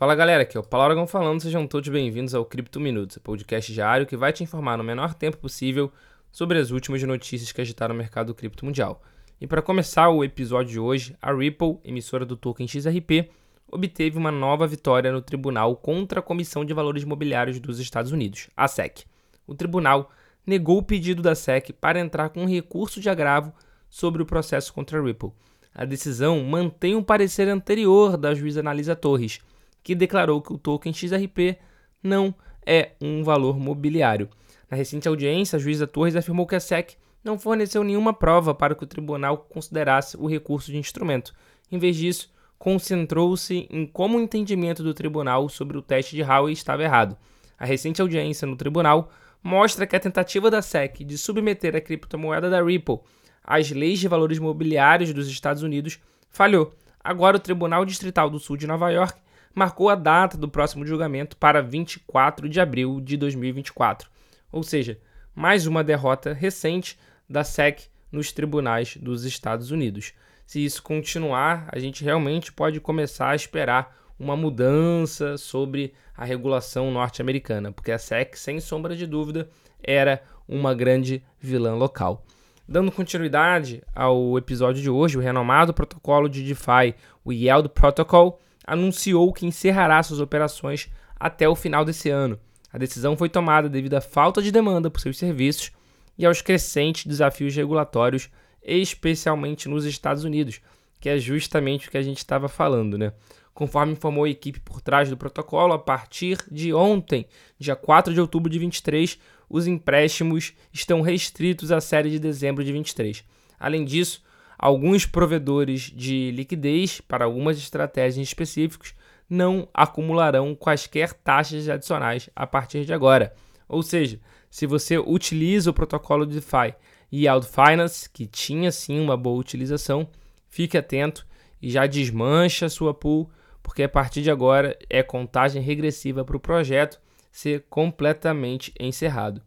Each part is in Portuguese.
Fala galera, aqui é o Paulo Aragão falando, sejam todos bem-vindos ao Cripto Minutos, podcast diário que vai te informar no menor tempo possível sobre as últimas notícias que agitaram o mercado cripto mundial. E para começar o episódio de hoje, a Ripple, emissora do token XRP, obteve uma nova vitória no tribunal contra a Comissão de Valores Imobiliários dos Estados Unidos, a SEC. O tribunal negou o pedido da SEC para entrar com um recurso de agravo sobre o processo contra a Ripple. A decisão mantém um parecer anterior da juíza Analisa Torres, que declarou que o token XRP não é um valor mobiliário. Na recente audiência, a juíza Torres afirmou que a SEC não forneceu nenhuma prova para que o tribunal considerasse o recurso de instrumento. Em vez disso, concentrou-se em como o entendimento do tribunal sobre o teste de Howey estava errado. A recente audiência no tribunal mostra que a tentativa da SEC de submeter a criptomoeda da Ripple às leis de valores mobiliários dos Estados Unidos falhou. Agora, o Tribunal Distrital do Sul de Nova York marcou a data do próximo julgamento para 24 de abril de 2024. Ou seja, mais uma derrota recente da SEC nos tribunais dos Estados Unidos. Se isso continuar, a gente realmente pode começar a esperar uma mudança sobre a regulação norte-americana, porque a SEC, sem sombra de dúvida, era uma grande vilã local. Dando continuidade ao episódio de hoje, o renomado protocolo de DeFi, o Yield Protocol, anunciou que encerrará suas operações até o final desse ano. A decisão foi tomada devido à falta de demanda por seus serviços e aos crescentes desafios regulatórios, especialmente nos Estados Unidos, que é justamente o que a gente estava falando, né? Conforme informou a equipe por trás do protocolo, a partir de ontem, dia 4 de outubro de 23, os empréstimos estão restritos à série de dezembro de 23. Além disso, Alguns provedores de liquidez para algumas estratégias específicas não acumularão quaisquer taxas adicionais a partir de agora. Ou seja, se você utiliza o protocolo DeFi Yield Finance, que tinha sim uma boa utilização, fique atento e já desmancha sua pool, porque a partir de agora é contagem regressiva para o projeto ser completamente encerrado.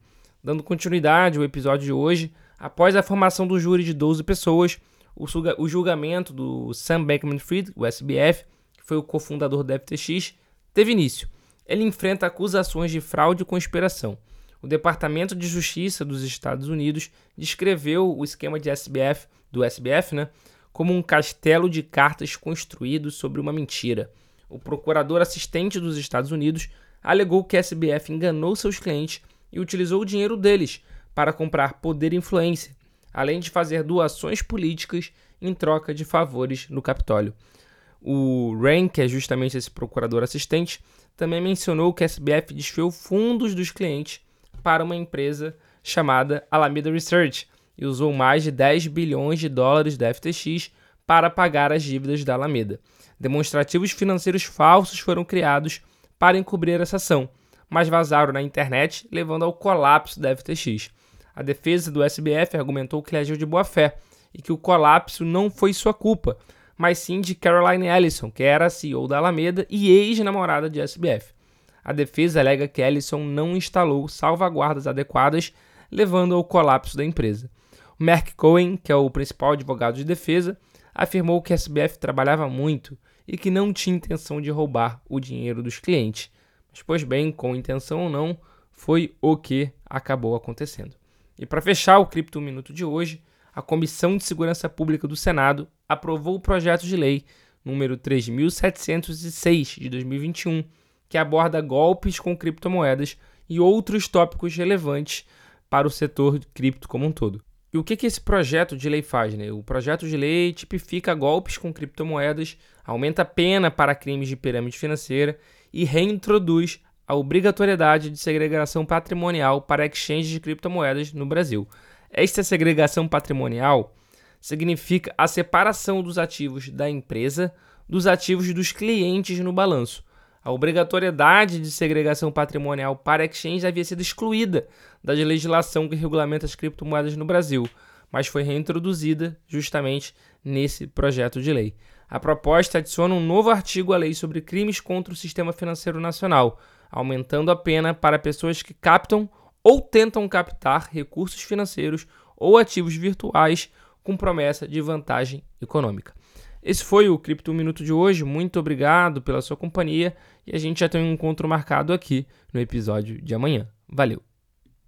Dando continuidade ao episódio de hoje, após a formação do júri de 12 pessoas, o, julgamento do Sam Bankman-Fried, o SBF, que foi o cofundador da FTX, teve início. Ele enfrenta acusações de fraude e conspiração. O Departamento de Justiça dos Estados Unidos descreveu o esquema de SBF, do SBF né, como um castelo de cartas construído sobre uma mentira. O procurador assistente dos Estados Unidos alegou que a SBF enganou seus clientes e utilizou o dinheiro deles para comprar poder e influência, além de fazer doações políticas em troca de favores no Capitólio. O Rain, que é justamente esse procurador assistente, também mencionou que a SBF desfiou fundos dos clientes para uma empresa chamada Alameda Research e usou mais de 10 bilhões de dólares da FTX para pagar as dívidas da Alameda. Demonstrativos financeiros falsos foram criados para encobrir essa ação, mas vazaram na internet, levando ao colapso da FTX. A defesa do SBF argumentou que ele agiu de boa fé e que o colapso não foi sua culpa, mas sim de Caroline Ellison, que era a CEO da Alameda e ex-namorada de SBF. A defesa alega que Ellison não instalou salvaguardas adequadas, levando ao colapso da empresa. O Mark Cohen, que é o principal advogado de defesa, afirmou que a SBF trabalhava muito e que não tinha intenção de roubar o dinheiro dos clientes. Mas, pois bem, com intenção ou não, foi o que acabou acontecendo. E para fechar o Cripto Minuto de hoje, a Comissão de Segurança Pública do Senado aprovou o projeto de lei número 3706 de 2021, que aborda golpes com criptomoedas e outros tópicos relevantes para o setor cripto como um todo. E o que, que esse projeto de lei faz? Né? O projeto de lei tipifica golpes com criptomoedas, aumenta a pena para crimes de pirâmide financeira e reintroduz a obrigatoriedade de segregação patrimonial para exchanges de criptomoedas no Brasil. Esta segregação patrimonial significa a separação dos ativos da empresa dos ativos dos clientes no balanço. A obrigatoriedade de segregação patrimonial para exchange havia sido excluída da legislação que regulamenta as criptomoedas no Brasil, mas foi reintroduzida justamente nesse projeto de lei. A proposta adiciona um novo artigo à lei sobre crimes contra o sistema financeiro nacional, aumentando a pena para pessoas que captam ou tentam captar recursos financeiros ou ativos virtuais com promessa de vantagem econômica. Esse foi o Cripto Minuto de hoje. Muito obrigado pela sua companhia e a gente já tem um encontro marcado aqui no episódio de amanhã. Valeu!